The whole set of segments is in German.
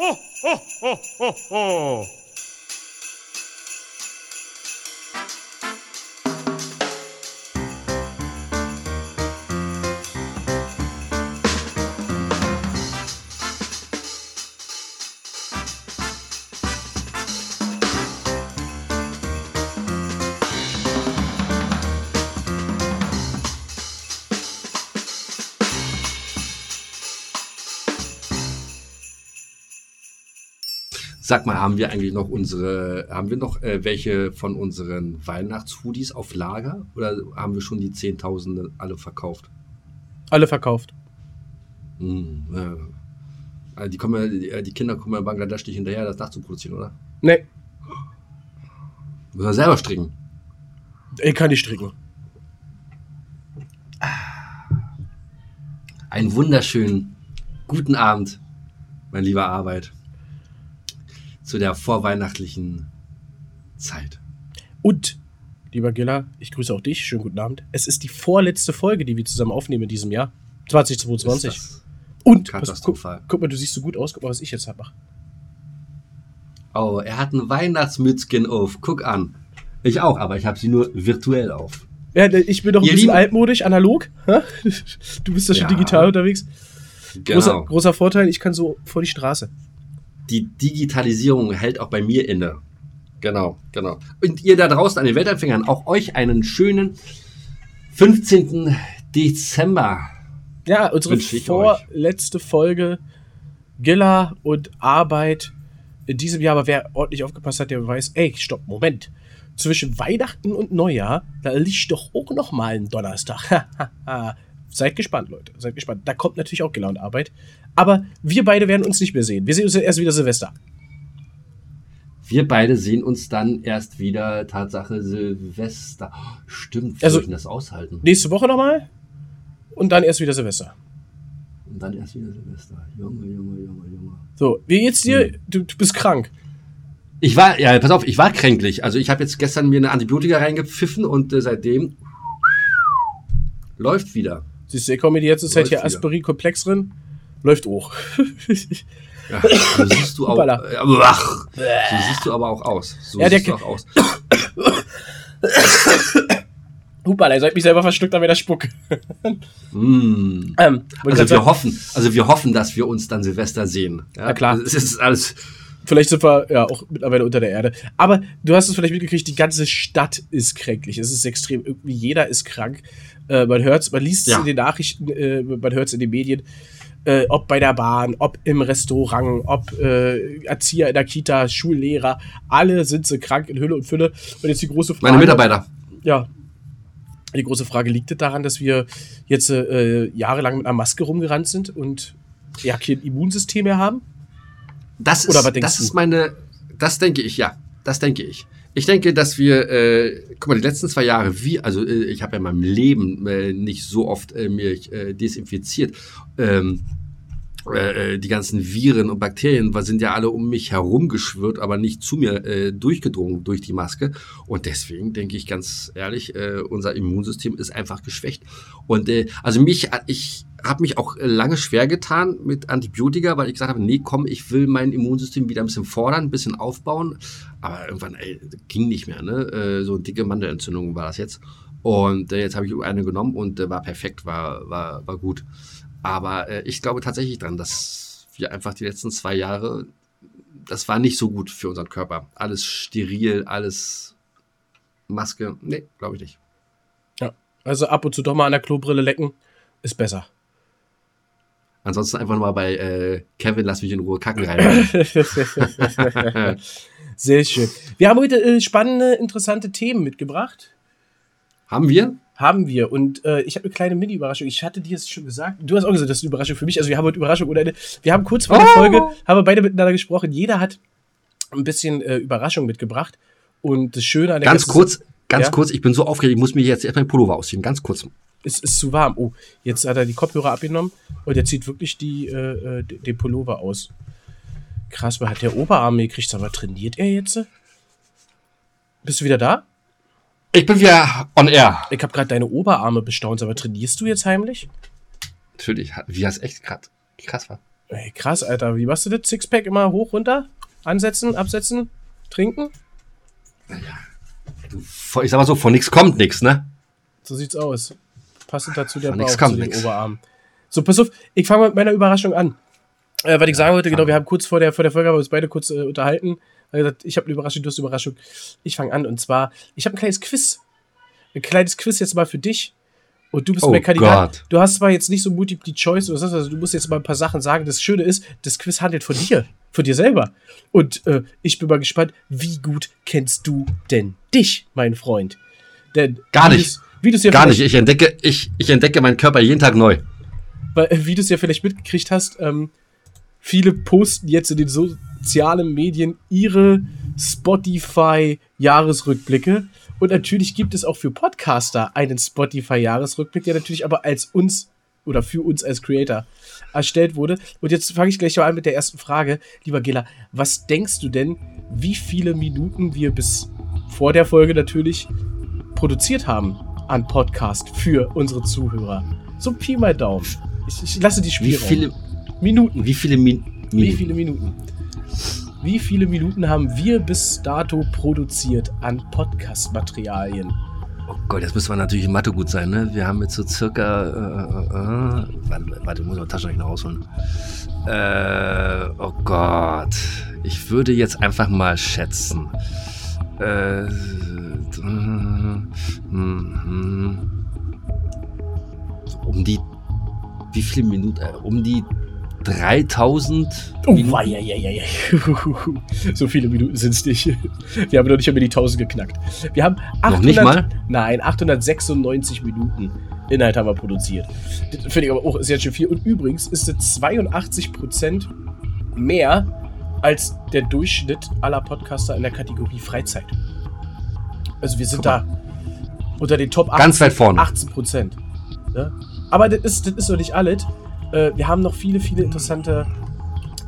Ho, ho, ho, ho, Sag mal, haben wir eigentlich noch unsere, haben wir noch äh, welche von unseren Weihnachtshoodies auf Lager oder haben wir schon die Zehntausende alle verkauft? Alle verkauft. Hm. Also die, kommen, ja- die, äh, die Kinder kommen ja in Bangladesch nicht hinterher, das nachzuproduzieren, oder? Nee, Müssen wir selber stricken. ich kann nicht stricken. Einen wunderschönen guten Abend, mein lieber Arbeit, zu der vorweihnachtlichen Zeit. Und, lieber Giller, ich grüße auch dich. Schönen guten Abend. Es ist die vorletzte Folge, die wir zusammen aufnehmen in diesem Jahr. 2022. Ist das Und, pass, guck, guck mal, du siehst so gut aus. Guck mal, was ich jetzt mache. Oh, er hat ein Weihnachtsmützchen auf. Guck an. Ich auch, aber ich habe sie nur virtuell auf. Ja, ich bin doch ein Ihr bisschen Lieben- altmodisch, analog. Du bist ja schon Ja. digital unterwegs. Großer, Genau. großer Vorteil, ich kann so vor die Straße. Die Digitalisierung hält auch bei mir inne. Genau, genau. Und ihr da draußen an den Weltanfängern, auch euch einen schönen 15. Dezember. Ja, unsere vorletzte Folge Gilla und Arbeit in diesem Jahr. Aber wer ordentlich aufgepasst hat, der weiß, ey, stopp, Moment. Zwischen Weihnachten und Neujahr, da liegt doch auch noch mal ein Donnerstag. seid gespannt, Leute. Seid gespannt. Da kommt natürlich auch Gilla und Arbeit. Aber wir beide werden uns nicht mehr sehen. Wir sehen uns erst wieder Silvester. Wir beide sehen uns dann erst wieder, Tatsache Silvester. Stimmt, wie Also- das aushalten? Nächste Woche nochmal. Und dann erst wieder Silvester. Und dann erst wieder Silvester. Junge, Junge, Junge, Junge. So, wie geht's dir? Hm. Du, du bist krank. Ich war, ja, pass auf, ich war kränklich. Also ich habe jetzt gestern mir eine Antibiotika reingepfiffen und äh, seitdem läuft wieder. Siehst du, ich komme die ganze Zeit hier. Aspirin-Komplex drin. Läuft auch. Ja, so siehst du auch. Ach, so siehst du aber auch aus. So Ja, siehst du auch aus. Hupala, ihr sollt mich selber verschluckt, dann wieder Spuck. Mm. Ähm, Also wir sagen, hoffen, also wir hoffen, dass wir uns dann Silvester sehen. Ja, Na klar. Es ist alles. vielleicht sind wir ja auch mittlerweile unter der Erde. Aber du hast es vielleicht mitgekriegt, die ganze Stadt ist kränklich. Es ist extrem. Irgendwie jeder ist krank. Äh, man hört man liest es Ja. in den Nachrichten, äh, man hört es in den Medien. Äh, ob bei der Bahn, ob im Restaurant, ob äh, Erzieher in der Kita, Schullehrer, alle sind sie krank in Hülle und Fülle. Und jetzt die große Frage. Meine Mitarbeiter. Ja. Die große Frage liegt es daran, dass wir jetzt äh, jahrelang mit einer Maske rumgerannt sind und ja kein Immunsystem mehr haben? Das Oder ist, was denkst das du? ist meine, das denke ich, ja. Das denke ich. Ich denke, dass wir, äh, guck mal, die letzten zwei Jahre, wie, also äh, ich habe ja in meinem Leben äh, nicht so oft äh, mich äh, desinfiziert. Ähm, äh, äh, die ganzen Viren und Bakterien sind ja alle um mich herum geschwirrt, aber nicht zu mir äh, durchgedrungen durch die Maske. Und deswegen denke ich ganz ehrlich, äh, unser Immunsystem ist einfach geschwächt. Und äh, also mich, ich habe mich auch äh, lange schwer getan mit Antibiotika, weil ich gesagt habe, nee, komm, ich will mein Immunsystem wieder ein bisschen fordern, ein bisschen aufbauen. Aber irgendwann, ey, ging nicht mehr, ne? Äh, so dicke Mandelentzündung war das jetzt. Und äh, jetzt habe ich eine genommen und äh, war perfekt, war, war, war gut. Aber äh, ich glaube tatsächlich dran, dass wir einfach die letzten zwei Jahre, das war nicht so gut für unseren Körper. Alles steril, alles Maske. Nee, glaube ich nicht. Also ab und zu doch mal an der Klobrille lecken, ist besser. Ansonsten einfach nochmal bei äh, Kevin, lass mich in Ruhe kacken rein. Sehr schön. Wir haben heute äh, spannende, interessante Themen mitgebracht. Haben wir? Haben wir. Und äh, ich habe eine kleine Mini-Überraschung. Ich hatte dir es schon gesagt. Du hast auch gesagt, das ist eine Überraschung für mich. Also wir haben heute Überraschung ohne Ende. Wir haben kurz vor der Oh. Folge, haben wir beide miteinander gesprochen. Jeder hat ein bisschen äh, Überraschung mitgebracht. Und das Schöne an der Ganz kurz, ganz Ja? kurz, ich bin so aufgeregt, ich muss mir jetzt erstmal den Pullover ausziehen. Ganz kurz. Es ist zu warm. Oh, jetzt hat er die Kopfhörer abgenommen und er zieht wirklich die, äh, äh, den Pullover aus. Krass, man hat der Oberarm gekriegt, aber trainiert er jetzt? Bist du wieder da? Ich bin wieder on air. Ich habe gerade deine Oberarme bestaunt, aber trainierst du jetzt heimlich? Natürlich, wie das echt grad krass war. Ey, krass, Alter. Wie machst du das? Sixpack immer hoch, runter? Ansetzen, absetzen, trinken? Vor- Ich sag mal so, von nichts kommt nichts, ne? So sieht's aus. Passend dazu der Von Bauch nix zu kommt den nix. Oberarmen. So, pass auf, ich fange mit meiner Überraschung an. Äh, was ich sagen wollte, genau, wir haben kurz vor der, vor der Folge haben wir uns beide kurz äh, unterhalten. Er gesagt, ich habe eine Überraschung, du hast eine Überraschung. Ich fange an und zwar, ich habe ein kleines Quiz. Ein kleines Quiz jetzt mal für dich. Und du bist Oh mein Kandidat. Gott. Du hast zwar jetzt nicht so Multiple Choice oder so, also du musst jetzt mal ein paar Sachen sagen. Das Schöne ist, das Quiz handelt von dir, von dir selber. Und äh, ich bin mal gespannt, wie gut kennst du denn dich, mein Freund? Denn Gar wie nicht. du's- Wie du es ja Gar nicht. Ich entdecke, ich, ich entdecke meinen Körper jeden Tag neu. weil, äh, wie du es ja vielleicht mitgekriegt hast, ähm, viele posten jetzt in den sozialen Medien ihre Spotify-Jahresrückblicke. Und natürlich gibt es auch für Podcaster einen Spotify-Jahresrückblick, der natürlich aber als uns oder für uns als Creator erstellt wurde. Und jetzt fange ich gleich mal an mit der ersten Frage. Lieber Gela, was denkst du denn, wie viele Minuten wir bis vor der Folge natürlich produziert haben an Podcast für unsere Zuhörer? So Pi mal Daumen. Ich, ich lasse die Wie Spielraum. viele, Minuten? wie viele Wie Minuten? viele Minuten? Wie viele Minuten haben wir bis dato produziert an Podcast-Materialien? Oh Gott, jetzt müssen wir natürlich in Mathe gut sein, ne? Wir haben jetzt so circa. Äh, äh, äh, warte, warte, muss ich mal Taschenrechner rausholen. Äh, oh Gott. Ich würde jetzt einfach mal schätzen. Äh, mhm. Um die. Wie viele Minuten? Äh, um die 3000 Oh, wei, ei, ei, ei. so viele Minuten sind es nicht. Wir haben noch nicht einmal die 1000 geknackt. Wir haben 800, Noch nicht mal? Nein, 896 Minuten Inhalt haben wir produziert. Das finde ich aber auch sehr schön viel. Und übrigens ist es 82% mehr als der Durchschnitt aller Podcaster in der Kategorie Freizeit. Also wir sind da unter den Top 18, Ganz weit vorne. 18 Prozent. Ne? Aber das ist, das ist noch nicht alles. Äh, wir haben noch viele, viele interessante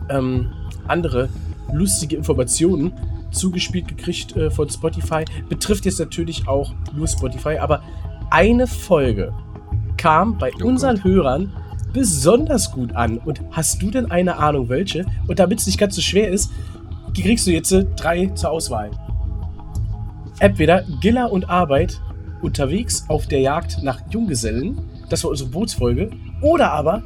ähm, andere lustige Informationen zugespielt gekriegt äh, von Spotify. Betrifft jetzt natürlich auch nur Spotify, aber eine Folge kam bei Oh unseren Gott. Hörern besonders gut an. Und hast du denn eine Ahnung, welche? Und damit es nicht ganz so schwer ist, kriegst du jetzt äh, drei zur Auswahl. Entweder Giller und Arbeit unterwegs auf der Jagd nach Junggesellen, das war unsere Bootsfolge, oder aber,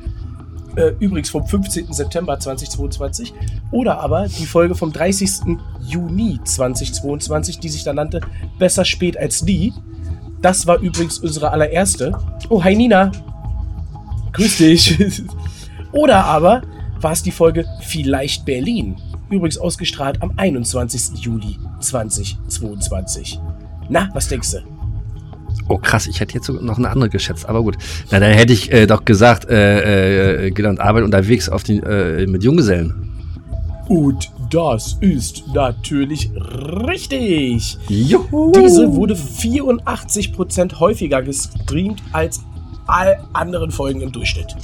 äh, übrigens vom 15. September 2022, oder aber die Folge vom 30. Juni 2022, die sich da nannte Besser spät als nie. Das war übrigens unsere allererste. Oh, hi Nina. Grüß dich. oder aber war es die Folge Vielleicht Berlin. Übrigens ausgestrahlt am 21. Juli 2022. Na, was denkst du? Oh krass, ich hätte jetzt sogar noch eine andere geschätzt, aber gut. Na, dann hätte ich äh, doch gesagt, äh, äh, gelernt Arbeit unterwegs auf die, äh, mit Junggesellen. Und das ist natürlich richtig. Juhu. Diese wurde 84% häufiger gestreamt als all anderen Folgen im Durchschnitt.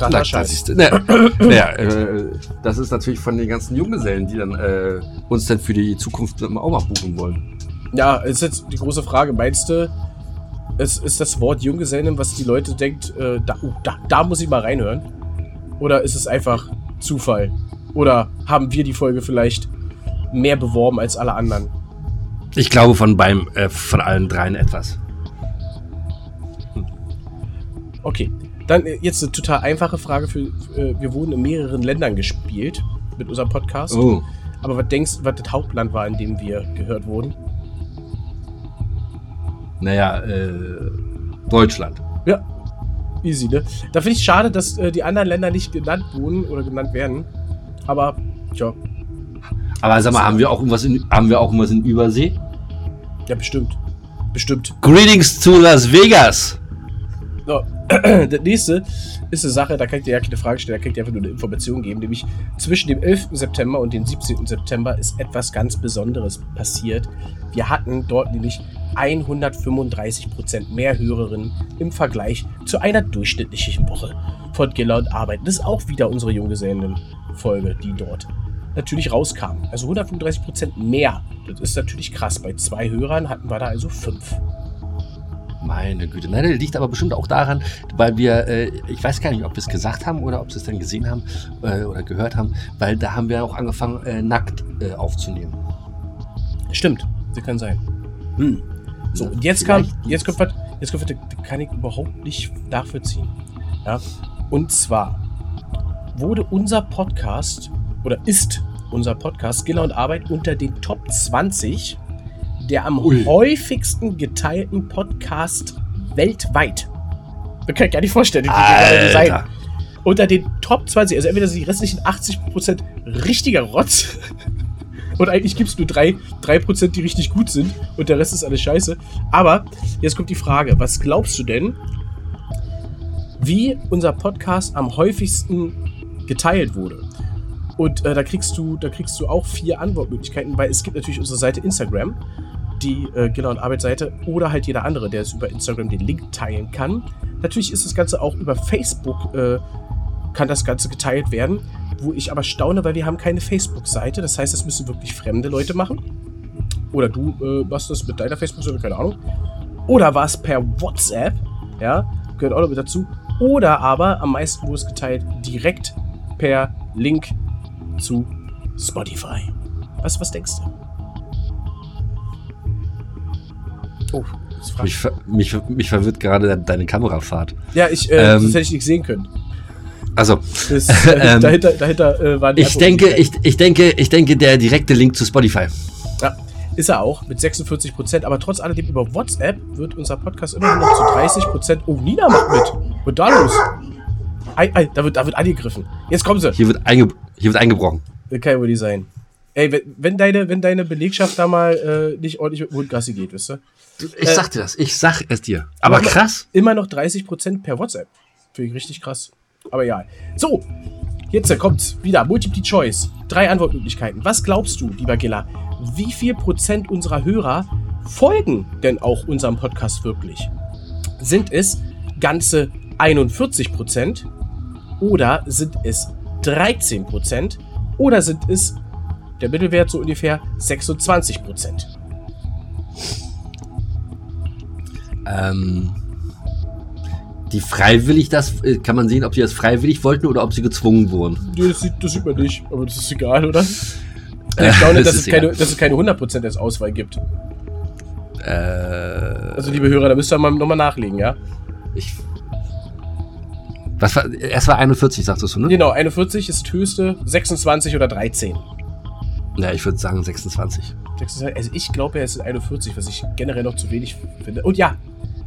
Na, das, ist, na, na, äh, das ist natürlich von den ganzen Junggesellen, die dann äh, uns dann für die Zukunft auch mal buchen wollen. Ja, ist jetzt die große Frage. Meinst du, es ist das Wort Junggesellen, was die Leute denkt, äh, da, oh, da, da muss ich mal reinhören? Oder ist es einfach Zufall? Oder haben wir die Folge vielleicht mehr beworben als alle anderen? Ich glaube von beim äh, von allen dreien etwas. Okay, dann äh, jetzt eine total einfache Frage für, äh, wir wurden in mehreren Ländern gespielt mit unserem Podcast. Oh. Aber was denkst du, was das Hauptland war, in dem wir gehört wurden? Naja, äh, Deutschland. Ja, easy, ne? Da finde ich schade, dass äh, die anderen Länder nicht genannt wurden oder genannt werden. Aber, tja, Aber sag mal, haben wir auch irgendwas in, haben wir auch irgendwas in Übersee? ja, bestimmt. Bestimmt. Greetings zu Las Vegas. So, das nächste ist eine Sache, da kann ich dir ja keine Frage stellen, da kann ich dir einfach nur eine Information geben, nämlich zwischen dem 11. September und dem 17. September ist etwas ganz Besonderes passiert. Wir hatten dort nämlich 135% mehr Hörerinnen im Vergleich zu einer durchschnittlichen Woche von Giller und Arbeit. Das ist auch wieder unsere Junggesellen-Folge, die dort natürlich rauskam. Also 135% mehr. Das ist natürlich krass. Bei zwei Hörern hatten wir da also fünf. Meine Güte. Nein, das liegt aber bestimmt auch daran, weil wir, äh, ich weiß gar nicht, ob wir es gesagt haben oder ob sie es dann gesehen haben äh, oder gehört haben, weil da haben wir auch angefangen, äh, nackt äh, aufzunehmen. Stimmt, das kann sein. Hm. So, und jetzt kam, jetzt kommt was, jetzt kommt was, kann ich überhaupt nicht nachvollziehen. Ja, und zwar wurde unser Podcast oder ist unser Podcast Skiller und Arbeit unter den Top 20 der am Ui. häufigsten geteilten Podcast weltweit. Das kann ich gar nicht vorstellen. wie das sein. Unter den Top 20, also entweder sind die restlichen 80% richtiger Rotz und eigentlich gibt es nur 3%, 3%, die richtig gut sind und der Rest ist alles scheiße. Aber jetzt kommt die Frage, was glaubst du denn, wie unser Podcast am häufigsten geteilt wurde? Und äh, da kriegst du, da kriegst du auch vier Antwortmöglichkeiten, weil es gibt natürlich unsere Seite Instagram, die äh, Giller und Arbeitsseite, oder halt jeder andere, der es über Instagram den Link teilen kann. Natürlich ist das Ganze auch über Facebook, äh, kann das Ganze geteilt werden, wo ich aber staune, weil wir haben keine Facebook-Seite. Das heißt, das müssen wirklich fremde Leute machen. Oder du äh, machst das mit deiner Facebook-Seite, keine Ahnung. Oder war es per WhatsApp, ja, gehört auch noch mit dazu. Oder aber am meisten wurde es geteilt direkt per Link zu Spotify. Was, was denkst du? Oh, Mich, ver- mich, mich verwirrt gerade deine Kamerafahrt. Ja, ich, äh, Ähm, das hätte ich nicht sehen können. Also, Das, äh, Ähm, dahinter dahinter äh, waren die ich denke, ich, ich denke, ich denke, der direkte Link zu Spotify. Ja, ist er auch mit 46 Prozent. Aber trotz alledem über WhatsApp wird unser Podcast immer noch zu 30 Prozent. Oh, Nina macht mit. Was da los? Ei, ei, da, wird, da wird angegriffen. Jetzt kommen sie. Hier wird, einge hier wird eingebrochen. Das kann ja wohl nicht sein. Ey, wenn, wenn, deine, wenn deine Belegschaft da mal äh, nicht ordentlich mit Gassi geht, wisst ihr? Ich Äh, sag dir das, ich sag es dir. Aber aber- krass. Immer noch 30 Prozent per WhatsApp. Finde ich richtig krass. Aber ja. So, jetzt kommt wieder Multiple Choice. Drei Antwortmöglichkeiten. Was glaubst du, lieber Giller? Wie viel Prozent unserer Hörer folgen denn auch unserem Podcast wirklich? Sind es ganze 41 Prozent? Oder sind es 13 Prozent? Oder sind es der Mittelwert so ungefähr 26 Prozent? Ähm, die freiwillig das, äh, kann man sehen, ob sie das freiwillig wollten oder ob sie gezwungen wurden. Nee, das sieht, das sieht man nicht, aber das ist egal, oder? Ich staune, das dass, ist Äh, es keine, dass es keine 100% als Auswahl gibt. Äh, Also, liebe Hörer, da müsst ihr mal nochmal nachlegen, ja? ich. Was war, es war 41, sagtest du, ne? Genau, 41 ist höchste, 26 oder 13. Ja, ich würde sagen 26. 26 Also, ich glaube, es sind 41, was ich generell noch zu wenig finde. Und ja,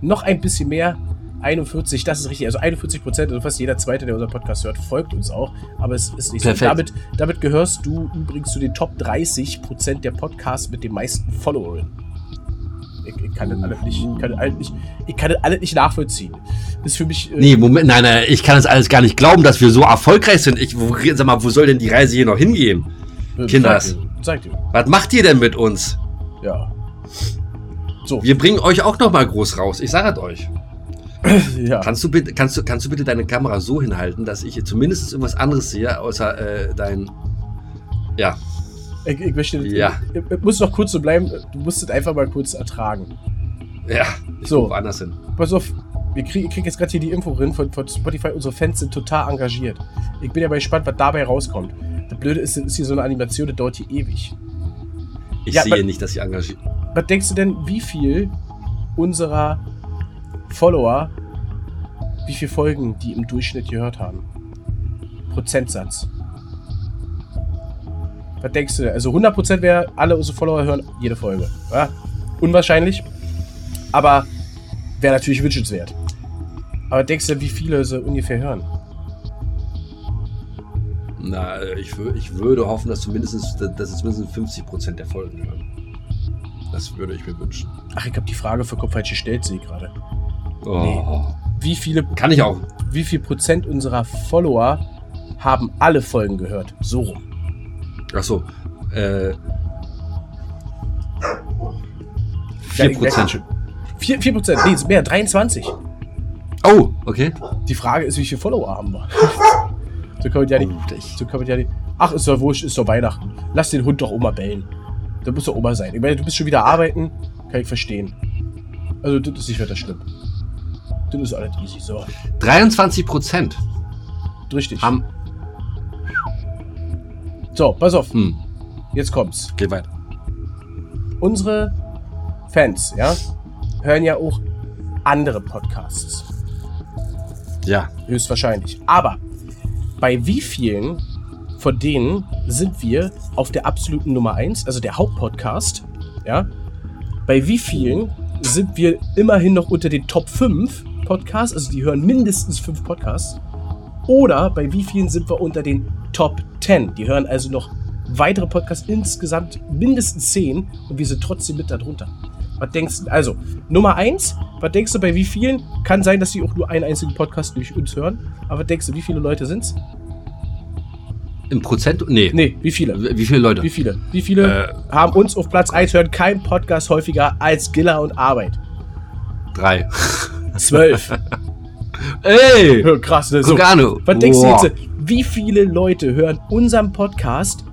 noch ein bisschen mehr. 41, das ist richtig. Also 41 Prozent, also fast jeder Zweite, der unseren Podcast hört, folgt uns auch. Aber es ist nicht so. Perfekt. Damit, damit gehörst du übrigens zu den Top 30 Prozent der Podcasts mit den meisten Followern. Ich, ich kann das alles nicht, ich kann das alles nicht, ich kann das alles nicht nachvollziehen. Das ist für mich. äh, Nee, Moment, nein, nein, ich kann das alles gar nicht glauben, dass wir so erfolgreich sind. Ich, wo, sag mal, wo soll denn die Reise hier noch hingehen? äh, Kinders. Sag dir. Was macht ihr denn mit uns? Ja. So, Wir bringen euch auch noch mal groß raus. Ich sage es euch. ja. Kannst du, bitte, kannst, du, kannst du bitte deine Kamera so hinhalten, dass ich zumindest irgendwas anderes sehe, außer äh, dein. Ja. Ich, ich möchte, Ja. ich, ich muss noch kurz so bleiben. Du musst es einfach mal kurz ertragen. Ja. Ich So. woanders hin. Pass auf, wir krieg, ich krieg jetzt gerade hier die Info drin von, von Spotify. Unsere Fans sind total engagiert. Ich bin ja mal gespannt, was dabei rauskommt. Das Blöde ist, ist hier so eine Animation, das dauert hier ewig. Ich Ja, sehe aber- nicht, dass sie engagiert. Was denkst du denn, wie viel unserer Follower, wie viel Folgen die im Durchschnitt gehört haben? Prozentsatz. Was denkst du? Also 100% wäre, alle unsere Follower hören jede Folge. Ja? Unwahrscheinlich, aber wäre natürlich wünschenswert. Aber denkst du, wie viele sie ungefähr hören? Na, ich, ich würde hoffen, dass zumindest, dass es mindestens 50% der Folgen hören. Das würde ich mir wünschen. Ach, ich habe die Frage für Kopf falsch gestellt, sehe ich gerade. Oh. Wie viele, Kann ich auch. wie viel Prozent unserer Follower haben alle Folgen gehört? So rum. Achso. Äh. Ja, ich 4%. merke schon. 4, 4 Prozent, nee, ist mehr, 23. Oh, okay. Die Frage ist, wie viele Follower haben wir? so kann man ja nicht. Ich, So kann man ja nicht. Ach, ist doch wurscht, ist doch Weihnachten. Lass den Hund doch Oma bellen. Da muss doch Oma sein. Ich meine, du bist schon wieder arbeiten. Kann ich verstehen. Also, das ist nicht weiter schlimm. Das ist alles easy. So, 23 Prozent richtig. haben. So, pass auf. Hm, Jetzt kommt's. geht weiter. Unsere Fans, ja, hören ja auch andere Podcasts. Ja. Höchstwahrscheinlich. Aber bei wie vielen von denen sind wir auf der absoluten Nummer 1, also der Hauptpodcast, ja? Bei wie vielen sind wir immerhin noch unter den Top 5 Podcasts, also die hören mindestens 5 Podcasts? Oder bei wie vielen sind wir unter den Top 10? Die hören also noch weitere Podcasts, insgesamt mindestens 10 und wir sind trotzdem mit darunter. Was denkst du? Also, Nummer 1, was denkst du bei wie vielen? Kann sein, dass sie auch nur einen einzigen Podcast durch uns hören. Aber was denkst du, wie viele Leute sind's? Im Prozent? Nee. Nee, wie viele? Wie viele Leute? Wie viele? Wie viele Äh. haben uns auf Platz 1 hören kein Podcast häufiger als Giller und Arbeit? Drei. Zwölf. Ey! Ja, Krass, ne? So. An. Was denkst du jetzt? Wie viele Leute hören unseren Podcast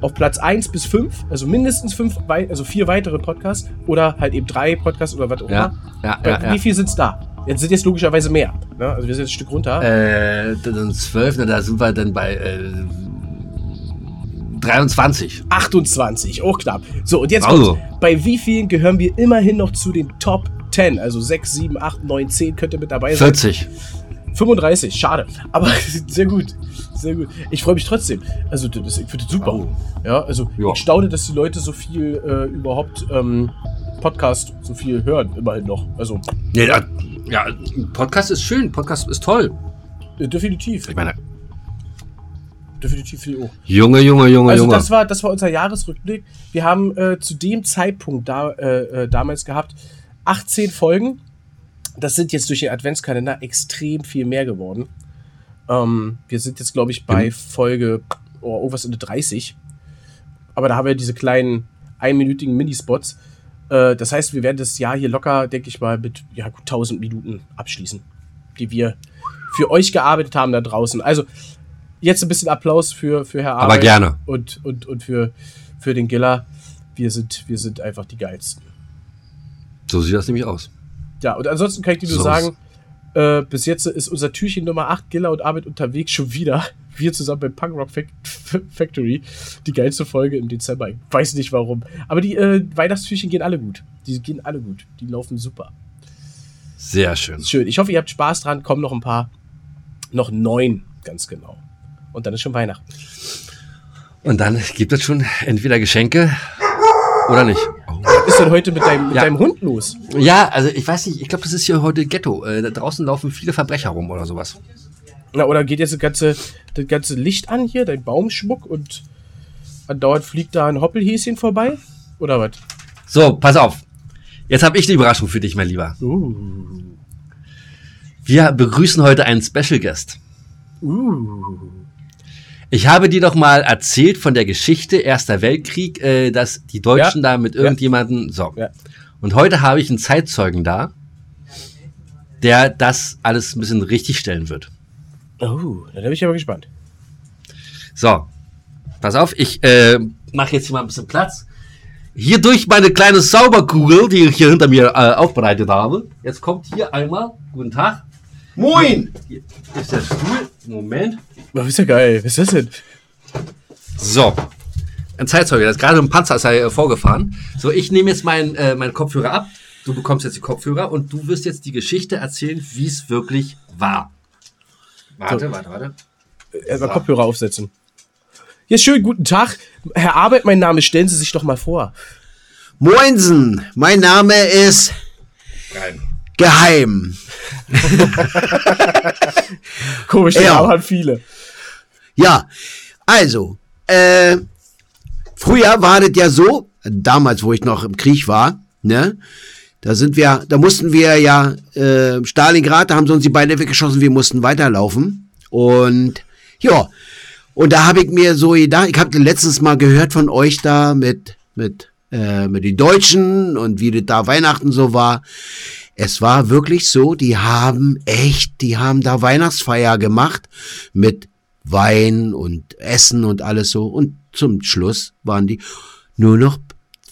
auf Platz 1 bis 5, also mindestens fünf, also vier weitere Podcasts oder halt eben drei Podcasts oder was auch Ja, immer? ja, Bei- ja. Wie ja. viel sind's da? Jetzt sind jetzt logischerweise mehr. Ne? Also wir sind jetzt ein Stück runter. Äh, dann zwölf, na, da sind wir dann bei äh, 23. 28, auch knapp. So, und jetzt Also. kommt's. Bei wie vielen gehören wir immerhin noch zu den Top 10? Also 6, 7, 8, 9, 10 könnte mit dabei sein. 40. 35, schade. Aber sehr gut. Sehr gut. Ich freue mich trotzdem. Also, das, ich finde das super. Oh. Ja, also Ja. ich staune, dass die Leute so viel äh, überhaupt ähm, Podcast so viel hören, immerhin noch. Also, da, ja, Podcast ist schön, Podcast ist toll. definitiv. Ich meine, Definitiv viel auch. Junge, Junge, Junge, Also Junge. das war, das war unser Jahresrückblick. Wir haben äh, zu dem Zeitpunkt da, äh, äh, damals gehabt 18 Folgen. Das sind jetzt durch den Adventskalender extrem viel mehr geworden. Ähm, wir sind jetzt, glaube ich, bei Mhm. Folge oh, irgendwas in der 30. Aber da haben wir diese kleinen einminütigen Minispots. Äh, das heißt, wir werden das Jahr hier locker, denke ich mal, mit ja, gut 1000 Minuten abschließen, die wir für euch gearbeitet haben da draußen. Also jetzt ein bisschen Applaus für, für Herr Aber Arbeit gerne. und, und, und für, für den Giller. Wir sind, wir sind einfach die geilsten. So sieht das nämlich aus. Ja, und ansonsten kann ich dir nur So sagen, äh, bis jetzt ist unser Türchen Nummer 8, Giller und Arbeit unterwegs schon wieder. Wir zusammen bei Punk Rock Fac Factory. Die geilste Folge im Dezember. Ich weiß nicht warum. Aber die äh, Weihnachtstürchen gehen alle gut. Die gehen alle gut. Die laufen super. Sehr schön. Schön. Ich hoffe, ihr habt Spaß dran. Kommen noch ein paar. Noch neun, ganz genau. Und dann ist schon Weihnachten. Und dann gibt es schon entweder Geschenke oder nicht. Denn heute mit deinem, mit Ja. deinem Hund los? Ja, also ich weiß nicht, ich glaube, das ist hier heute Ghetto. Äh, da draußen laufen viele Verbrecher rum oder sowas. Na, oder geht jetzt das ganze, das ganze Licht an hier, dein Baumschmuck und andauernd fliegt da ein Hoppelhäschen vorbei? Oder was? So, pass auf. Jetzt habe ich die Überraschung für dich, mein Lieber. Uh. Wir begrüßen heute einen Special Guest. Uh. Ich habe dir doch mal erzählt von der Geschichte Erster Weltkrieg, äh, dass die Deutschen da mit Ja. irgendjemanden so. Ja. Und heute habe ich einen Zeitzeugen da, der das alles ein bisschen richtig stellen wird. Oh, da bin ich aber gespannt. So, pass auf, ich äh, mache jetzt hier mal ein bisschen Platz. Hier durch meine kleine Sauberkugel, die ich hier hinter mir äh, aufbereitet habe. Jetzt kommt hier einmal, guten Tag. Moin! Hier ist der Stuhl. Moment. Oh, ist ja geil. Was ist das denn? So. Ein Zeitzeuge, der ist gerade im Panzer ist er, äh, vorgefahren. So, ich nehme jetzt meinen äh, meinen Kopfhörer ab. Du bekommst jetzt die Kopfhörer und du wirst jetzt die Geschichte erzählen, wie es wirklich war. Warte, warte, warte. Erstmal Kopfhörer aufsetzen. Ja, schönen guten Tag. Herr Arbeit, mein Name, stellen Sie sich doch mal vor. Moinsen! Mein Name ist Geil. Geheim. Komisch, den Ja. Namen haben viele. Ja, also, äh, früher war das ja so, damals, wo ich noch im Krieg war, ne? Da sind wir, da mussten wir ja, äh, Stalingrad, da haben sie uns die Beine weggeschossen, wir mussten weiterlaufen. Und ja, und da habe ich mir so gedacht, ich habe letztes Mal gehört von euch da mit, mit, äh, mit den Deutschen und wie das da Weihnachten so war. Es war wirklich so, die haben echt, die haben da Weihnachtsfeier gemacht mit Wein und Essen und alles so. Und zum Schluss waren die nur noch,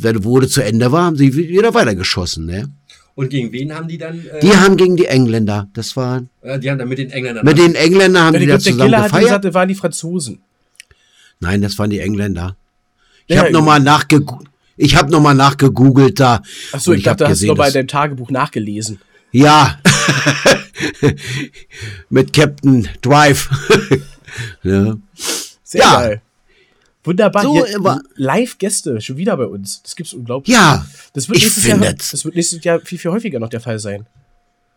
wenn wurde zu Ende war, haben sie wieder weitergeschossen, ne? Und gegen wen haben die dann? Äh, Die haben gegen die Engländer, das war, äh, die haben dann mit den Engländern. mit den Engländern haben Ja, die da der zusammen Giller hat gefeiert. gesagt, das waren die Franzosen. Nein, das waren die Engländer. Ich Ja, habe nochmal nachge ich habe noch mal nachgegoogelt da. Achso, und ich dachte, da hast du in dass- deinem Tagebuch nachgelesen. Ja. Mit Captain Drive. ja. Sehr Ja. geil. Wunderbar. So, Live-Gäste schon wieder bei uns. Das gibt's unglaublich. ja, das wird ich nächstes Jahr, das wird nächstes Jahr viel, viel häufiger noch der Fall sein.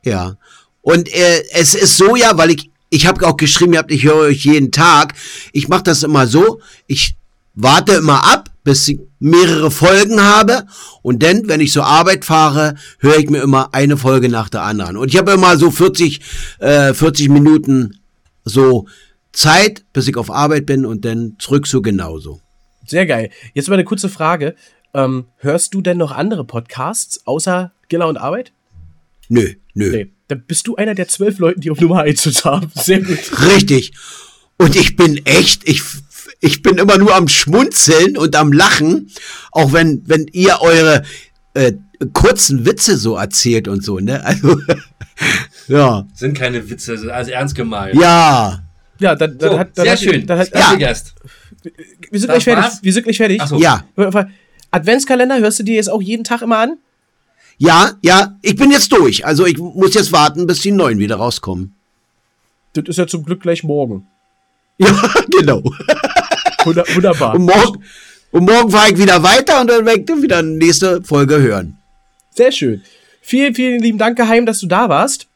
ja. Und äh, es ist so ja, weil ich ich habe auch geschrieben, ihr habt, ich höre euch jeden Tag. Ich mache das immer so. Ich warte immer ab, bis ich mehrere Folgen habe und dann, wenn ich zur Arbeit fahre, höre ich mir immer eine Folge nach der anderen. Und ich habe immer so 40 äh, 40 Minuten so Zeit, bis ich auf Arbeit bin und dann zurück so genauso. Sehr geil. Jetzt mal eine kurze Frage. Ähm, hörst du denn noch andere Podcasts außer Giller und Arbeit? Nö, nö. Nee. Dann bist du einer der zwölf Leuten, die auf Nummer 1 uns haben. Sehr gut. Richtig. Und ich bin echt, ich, ich bin immer nur am Schmunzeln und am Lachen, auch wenn, wenn ihr eure äh, kurzen Witze so erzählt und so, ne? Also, ja. Sind keine Witze, sind also ernst gemeint. Ja. Ja, dann, dann So, hat. Dann sehr hat, schön. Dann hat, Ja. Gast. Wir sind Das gleich fertig. Wir sind gleich fertig. Ach so. Ja. Adventskalender hörst du dir jetzt auch jeden Tag immer an? Ja, ja. Ich bin jetzt durch. Also ich muss jetzt warten, bis die neuen wieder rauskommen. Das ist ja zum Glück gleich morgen. Ja, genau. Wunder, wunderbar. Und morgen, und morgen fahre ich wieder weiter und dann werde ich wieder nächste Folge hören. Sehr schön. Vielen, vielen lieben Dank, Geheim, dass du da warst.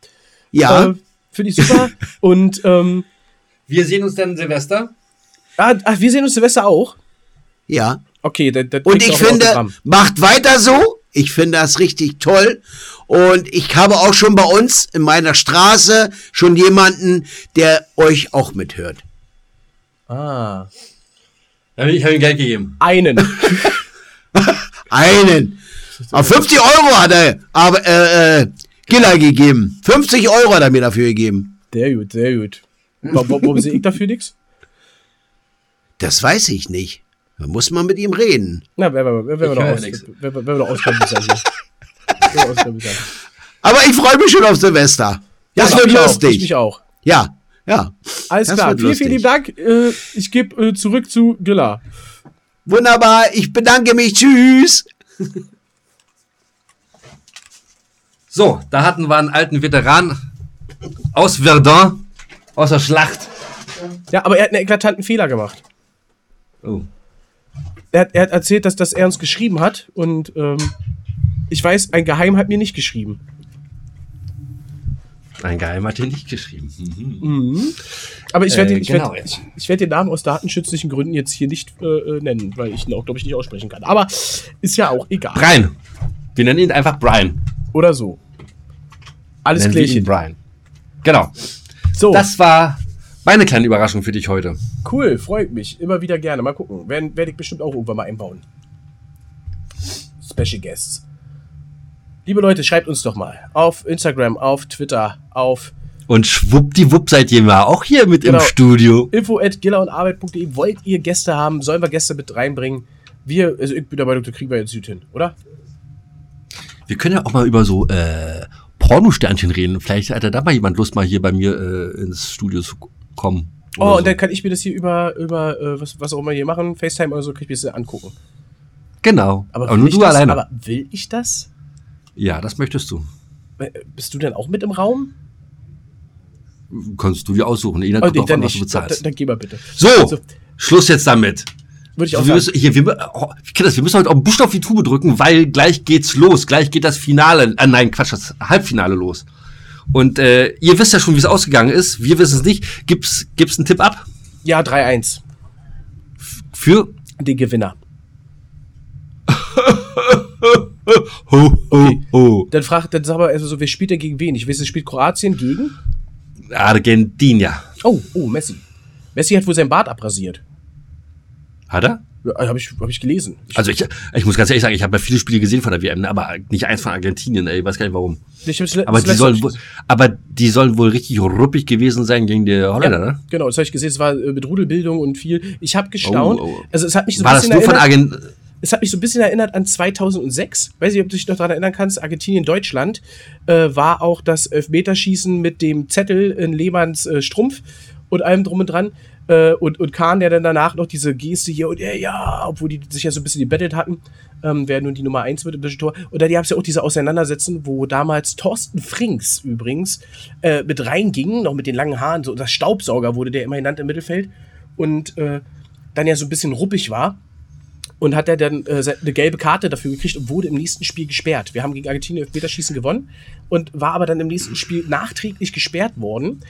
Ja. Äh, Finde ich super. Und ähm, Wir sehen uns dann Silvester. ah, ach, wir sehen uns Silvester auch. ja. Okay, dann, dann Und ich finde, macht weiter so. Ich finde das richtig toll. Und ich habe auch schon bei uns in meiner Straße schon jemanden, der euch auch mithört. Ah. Ich habe ihm Geld gegeben. Einen. Einen. Auf 50 Euro hat er aber äh, äh, Giller gegeben. 50 Euro hat er mir dafür gegeben. Sehr gut, sehr gut. Warum, sehe ich dafür nichts? Das weiß ich nicht. Da muss man mit ihm reden. Na, wenn wir, wenn wir, Ich noch höre aus, nix. wenn wir, wenn wir noch Ausgabenbücher hier. Wenn wir Ausgabenbücher haben. Aber ich freue mich schon auf Silvester. Das Ja, wird ich auch, lustig. Ich mich auch. Ja, ja. Alles klar. Vielen, lustig. vielen lieben Dank. Äh, ich gebe äh, zurück zu Gilla. Wunderbar. Ich bedanke mich. Tschüss. So, da hatten wir einen alten Veteran aus Verdun, aus der Schlacht. Ja, aber er hat einen eklatanten Fehler gemacht. Oh. Er hat, er hat erzählt, dass, dass er uns geschrieben hat und ähm, ich weiß, ein Geheim hat mir nicht geschrieben. Ein Geheim hat hier nicht geschrieben. Mhm. Aber ich werde Äh, den, ich genau, werd, ich, ich werd den Namen aus datenschutzlichen Gründen jetzt hier nicht äh, äh, nennen, weil ich ihn auch, glaube ich, nicht aussprechen kann. Aber ist ja auch egal. Brian. Wir nennen ihn einfach Brian. Oder so. Alles Nennen ihn. Brian. Genau. So, Das war meine kleine Überraschung für dich heute. cool, freut mich. Immer wieder gerne. Mal gucken. Werde ich bestimmt auch irgendwann mal einbauen. Special Guests. Liebe Leute, schreibt uns doch mal auf Instagram, auf Twitter, auf Und schwuppdiwupp seid ihr mal auch hier mit Genau. im Studio. info at gillerundarbeit.de. Wollt ihr Gäste haben? Sollen wir Gäste mit reinbringen? Wir, also ich bin der Meinung, da kriegen wir jetzt Süd hin, oder? Wir können ja auch mal über so äh, Pornosternchen reden. Vielleicht hat da mal jemand Lust, mal hier bei mir äh, ins Studio zu kommen. Oh, und so. dann kann ich mir das hier über, über äh, was, was auch immer hier machen, FaceTime oder so, kann ich mir das angucken. Genau. Aber, Aber, nur du das, alleine. Aber will ich das? Ja, das möchtest du. Äh, Bist du denn auch mit im Raum? Kannst du dir aussuchen. Jeder Oh, kommt nee, an, was du nicht. Dann, bezahlst. dann geh mal bitte. So, So. Schluss jetzt damit. Würde ich auch wir sagen. müssen, hier, wir, oh, Kinders, wir müssen heute auch einen Buchstaben auf die Tube drücken, weil gleich geht's los. Gleich geht das Finale, äh, nein, Quatsch, das Halbfinale los. Und äh, ihr wisst ja schon, wie es ausgegangen ist. Wir wissen es nicht. Gibt's, gibt's einen Tipp ab Ja, 3-1. für Den Gewinner. ho, ho, ho. Dann frag, dann sag mal, also so, wer spielt denn gegen wen? Ich weiß, es spielt Kroatien gegen? Argentina. Oh, oh, Messi. Messi hat wohl sein Bart abrasiert. Hat er? Ja, habe ich, hab ich gelesen. Ich, Also ich, ich muss ganz ehrlich sagen, ich habe ja viele Spiele gesehen von der WM, ne, aber nicht eins von Argentinien, ey, ich weiß gar nicht warum. ich Aber das die sollen wohl, aber die sollen wohl richtig ruppig gewesen sein gegen die Holländer, ne? Genau, das habe ich gesehen. Es war äh, mit Rudelbildung und viel. Ich habe gestaunt. Oh, oh. Also es hat mich so ein War das bisschen nur von erinnert. Argentinien? Es hat mich so ein bisschen erinnert an 2006. Weiß nicht, ob du dich noch daran erinnern kannst. Argentinien, Deutschland äh, war auch das Elfmeterschießen mit dem Zettel in Lehmanns äh, Strumpf und allem drum und dran. Äh, und, und Kahn, der dann danach noch diese Geste hier und ja, ja, obwohl die sich ja so ein bisschen gebettelt hatten, ähm, wer nun die Nummer 1 wird im deutschen Tor. Und dann gab es ja auch diese Auseinandersetzung, wo damals Thorsten Frings übrigens äh, mit reinging, noch mit den langen Haaren, so das Staubsauger wurde der immer genannt im Mittelfeld und äh, dann ja so ein bisschen ruppig war. Und hat er dann äh, eine gelbe Karte dafür gekriegt und wurde im nächsten Spiel gesperrt. Wir haben gegen Argentinien Elfmeterschießen gewonnen und war aber dann im nächsten Spiel nachträglich gesperrt worden.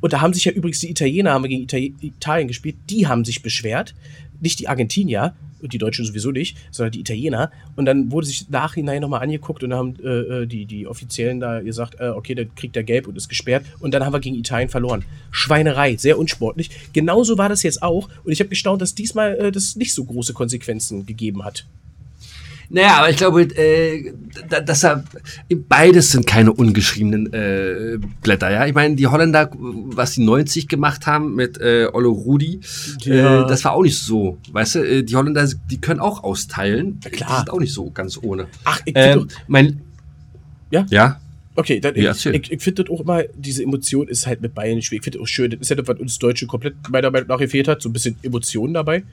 Und da haben sich ja übrigens die Italiener, haben wir gegen Itali Italien gespielt, die haben sich beschwert. Nicht die Argentinier, die Deutschen sowieso nicht, sondern die Italiener. Und dann wurde sich nachhinein nochmal angeguckt und dann haben äh, äh, die, die Offiziellen da gesagt, äh, okay, dann kriegt er gelb und ist gesperrt. Und dann haben wir gegen Italien verloren. Schweinerei, sehr unsportlich. Genauso war das jetzt auch. Und ich habe gestaunt, dass diesmal äh, das nicht so große Konsequenzen gegeben hat. Naja, aber ich glaube, äh, da- dass er beides sind keine ungeschriebenen äh, Blätter, ja. Ich meine, die Holländer, was die 90 gemacht haben mit äh, Ollo Rudi, Ja. äh, das war auch nicht so. Weißt du, äh, die Holländer, die können auch austeilen. Ja, klar. Die sind auch nicht so ganz ohne. Ach, ich Ähm, mein. Ja? Ja. Okay, dann, Ja, ich, ich, ich finde das auch immer, diese Emotion ist halt mit Bayern schwierig. Ich finde das auch schön. Das ist ja das, was uns Deutsche komplett meiner Meinung nach gefehlt hat. So ein bisschen Emotionen dabei.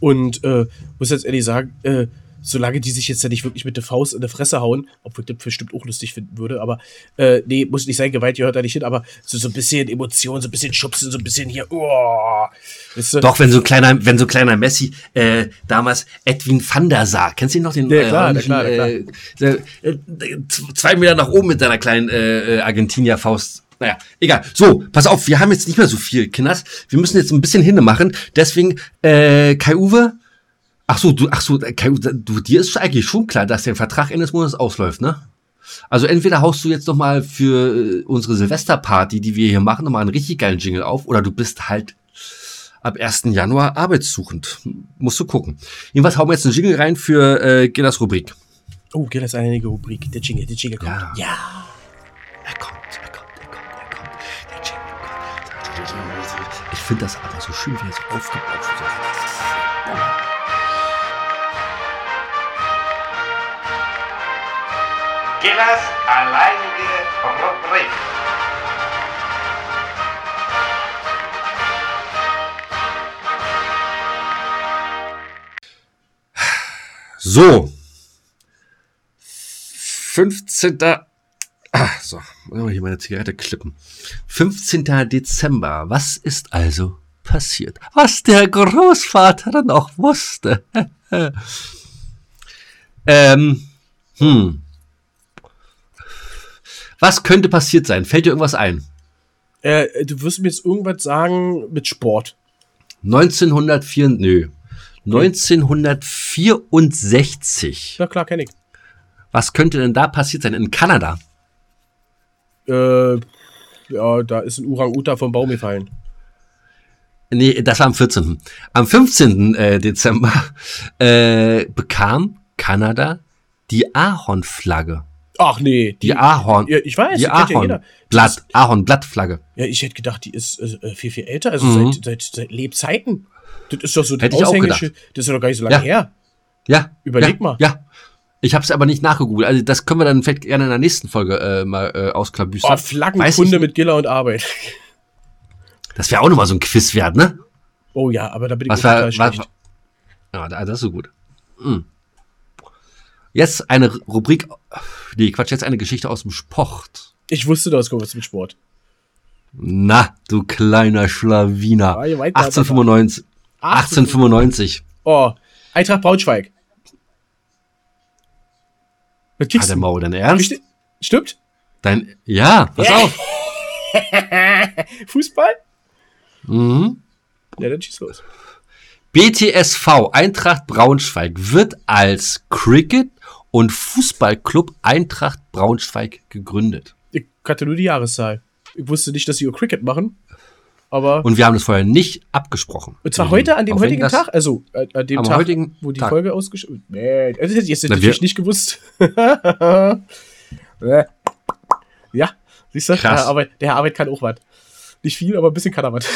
Und äh, muss jetzt ehrlich sagen, äh, solange die sich jetzt ja nicht wirklich mit der Faust in der Fresse hauen, obwohl ich das bestimmt auch lustig finden würde, aber äh, nee, muss nicht sein, Gewalt gehört da nicht hin, aber so, so ein bisschen Emotion, so ein bisschen Schubsen, so ein bisschen hier, oh, weißt du? Doch, wenn so ein kleiner, wenn so ein kleiner Messi, äh, damals Edwin van der Sar, kennst du ihn noch den? Ja, klar, holländischen, klar, na klar. Äh, äh, z- zwei Meter nach oben mit seiner kleinen äh, äh, Argentinier-Faust. Naja, egal. So, pass auf, wir haben jetzt nicht mehr so viel, Kinders. Wir müssen jetzt ein bisschen Hinne machen. Deswegen, äh, Kai-Uwe, ach so, du, ach so, Kai, du, dir ist eigentlich schon klar, dass der Vertrag Ende des Monats ausläuft, ne? Also entweder haust du jetzt noch mal für äh, unsere Silvesterparty, die wir hier machen, noch mal einen richtig geilen Jingle auf, oder du bist halt ab 1. Januar arbeitssuchend. Musst du gucken. Jedenfalls hauen wir jetzt einen Jingle rein für äh, Gillas Rubrik. Oh, ist eine Rubrik. Der Jingle, der Jingle kommt. Ja. ja. Er kommt, er kommt, er kommt, er kommt. Der Jingle kommt. Ich finde das aber so schön, wie er so aufgebaut wird. Gillers alleinige Rubrik. So. 15. Ah, so. Mal hier meine Zigarette klippen. 15. Dezember. Was ist also passiert? Was der Großvater noch wusste. ähm, hm. Was könnte passiert sein? Fällt dir irgendwas ein? Äh, du wirst mir jetzt irgendwas sagen mit Sport. 1904, nö. 1964. Na klar, kenn ich. Was könnte denn da passiert sein? In Kanada. Äh, ja, da ist ein Orang-Uta vom Baum gefallen. Nee, das war am 14. Am 15. Äh, Dezember äh, bekam Kanada die Ahornflagge. Ach nee, Die Ahorn. Ja, ich weiß, die die kennt ja Ahornblattflagge. Ja, ich hätte gedacht, die ist äh, viel, viel älter, also Mhm. seit, seit, seit Lebzeiten. Das ist doch so auch Aushängeschild- Das ist doch gar nicht so lange Ja. her. Ja. Überleg ja, mal. Ja. Ich habe es aber nicht nachgegoogelt. Also das können wir dann vielleicht gerne in der nächsten Folge äh, mal äh, ausklabüstern. Oh, Flaggenkunde mit Giller und Arbeit. Das wäre auch nochmal so ein Quiz wert, ne? Oh ja, aber da bin ich Was war, total schlecht. ja, da- das ist so gut. Hm. Jetzt eine Rubrik, nee, Quatsch, jetzt eine Geschichte aus dem Sport. Ich wusste, das kommt was mit Sport. Na, du kleiner Schlawiner. Ah, ihr meint, 1895. 1895. Oh, Eintracht Braunschweig. Was Hat kriegst der du? Maul dein Ernst? Sti- Stimmt? Dein, ja, pass auf. Fußball? Mhm. Ja, dann schieß los. BTSV Eintracht Braunschweig wird als Cricket- und Fußballclub Eintracht Braunschweig gegründet. Ich hatte nur die Jahreszahl. Ich wusste nicht, dass sie auch Cricket machen. Aber. Und wir haben das vorher nicht abgesprochen. Und zwar heute, an dem Auch heutigen Tag? Also, äh, an dem Tag, heutigen wo die Tag. Folge ausgeschrieben Nee, das hätte ich jetzt Na, natürlich nicht gewusst. Äh. ja, siehst du? Der Krass. Herr, Arbeit, der Arbeit kann auch was. Nicht viel, aber ein bisschen kann er was.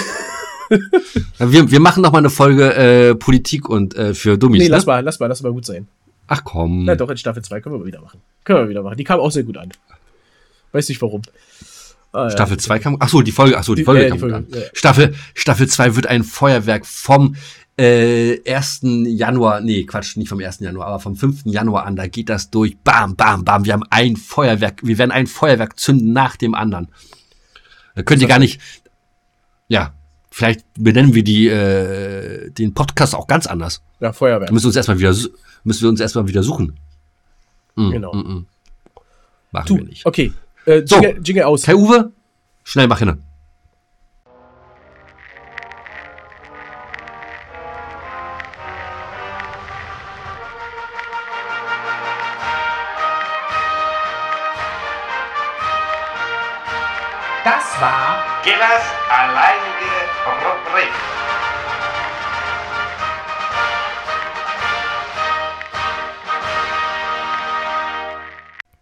wir, wir machen noch mal eine Folge äh, Politik und äh, für Dummies. Nee, ne? lass mal, lass mal, lass mal gut sein. Ach komm. Na doch, in Staffel 2 können wir wieder machen. Können wir wieder machen. Die kam auch sehr gut an. Weiß nicht warum. Ah, ja. Staffel 2 kam. Ach so, die Folge. Ach so, die, Die- Folge äh, kam die gut Folge, an. ja. Staffel Staffel 2 wird ein Feuerwerk vom äh, 1. Januar, nee, Quatsch, nicht vom 1. Januar, aber vom 5. Januar an, da geht das durch. Bam, bam, bam. Wir haben ein Feuerwerk, wir werden ein Feuerwerk zünden nach dem anderen. Da könnt ihr gar nicht. Ja, vielleicht benennen wir die, äh, den Podcast auch ganz anders. Ja, Feuerwehr. Da müssen wir uns erstmal wieder, müssen wir uns erstmal wieder suchen. Mm, Genau. mm, mm. Machen Du, wir nicht. okay. Äh, So. Jingle, Jingle aus. Kai Uwe, schnell mach hin.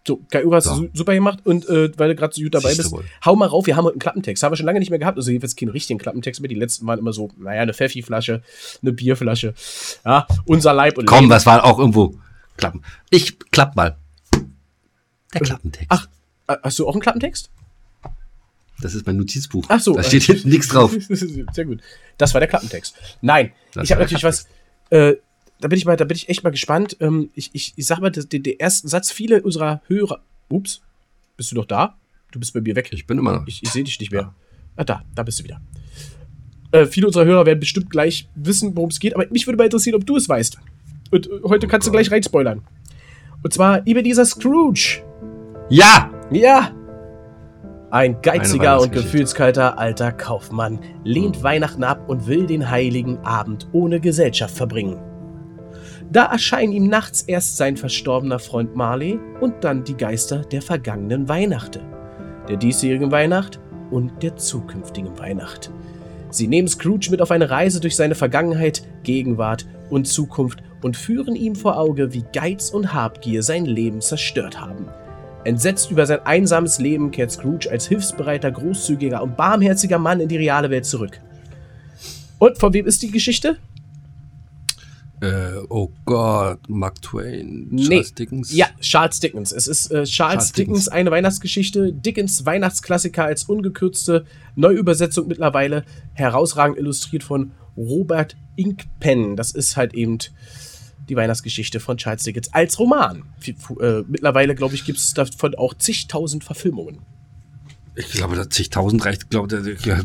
So, Kai Uwe hast du So. su- super gemacht und äh, weil du gerade so gut dabei Siehste bist, wohl. hau mal rauf, wir haben heute einen Klappentext. Haben wir schon lange nicht mehr gehabt, also jedenfalls keinen richtigen Klappentext mehr. Die letzten waren immer so, naja, eine Pfeffi-Flasche, eine Bierflasche, ja, unser Leib und Komm, Leben. was war auch irgendwo klappen. Ich klapp mal. Der Klappentext. Ach, äh, hast du auch einen Klappentext? Das ist mein Notizbuch. Ach so. Da steht hinten nichts drauf. Sehr gut. Das war der Klappentext. Nein, Das ich habe natürlich was. Äh, da bin ich mal, da bin ich echt mal gespannt. Ähm, ich, ich, ich sag mal, das- den, den ersten Satz, viele unserer Hörer. Ups, bist du noch da? Du bist bei mir weg. Ich bin immer noch. Ich, ich sehe dich nicht mehr. Ah, da, da bist du wieder. Äh, viele unserer Hörer werden bestimmt gleich wissen, worum es geht, aber mich würde mal interessieren, ob du es weißt. Und äh, heute kannst du gleich reinspoilern. Und zwar über dieser Scrooge. Ja! Ja! Ein geiziger und gefühlskalter alter Kaufmann lehnt Weihnachten ab und will den heiligen Abend ohne Gesellschaft verbringen. Da erscheinen ihm nachts erst sein verstorbener Freund Marley und dann die Geister der vergangenen Weihnachten, der diesjährigen Weihnacht und der zukünftigen Weihnacht. Sie nehmen Scrooge mit auf eine Reise durch seine Vergangenheit, Gegenwart und Zukunft und führen ihm vor Auge, wie Geiz und Habgier sein Leben zerstört haben. Entsetzt über sein einsames Leben kehrt Scrooge als hilfsbereiter, großzügiger und barmherziger Mann in die reale Welt zurück. Und von wem ist die Geschichte? Äh, oh Gott, Mark Twain, Nee. Charles Dickens. Ja, Charles Dickens. Es ist äh, Charles, Charles Dickens, Dickens. eine Weihnachtsgeschichte. Dickens Weihnachtsklassiker als ungekürzte Neuübersetzung mittlerweile. Herausragend illustriert von Robert Inkpen. Das ist halt eben die Weihnachtsgeschichte von Charles Dickens als Roman. F- Äh, mittlerweile, glaube ich, gibt es davon auch zigtausend Verfilmungen. Ich glaube, da zigtausend reicht, glaube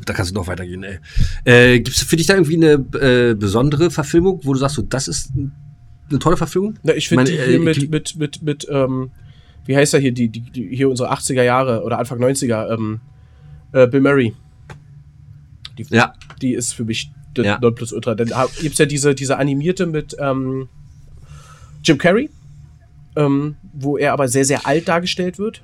da, kannst du noch weitergehen, ey. Äh, gibt's für dich da irgendwie eine äh, besondere Verfilmung, wo du sagst, so, das ist eine tolle Verfilmung? Na, ich finde die äh, hier ich- mit, mit, mit, mit, ähm, wie heißt er hier, die, die, die hier unsere 80er Jahre oder Anfang 90er, ähm, äh, Bill Murray. Die, Ja. die ist für mich das Ja. Nonplusultra. Dann gibt es ja diese, diese animierte mit ähm, Jim Carrey, ähm, wo er aber sehr, sehr alt dargestellt wird.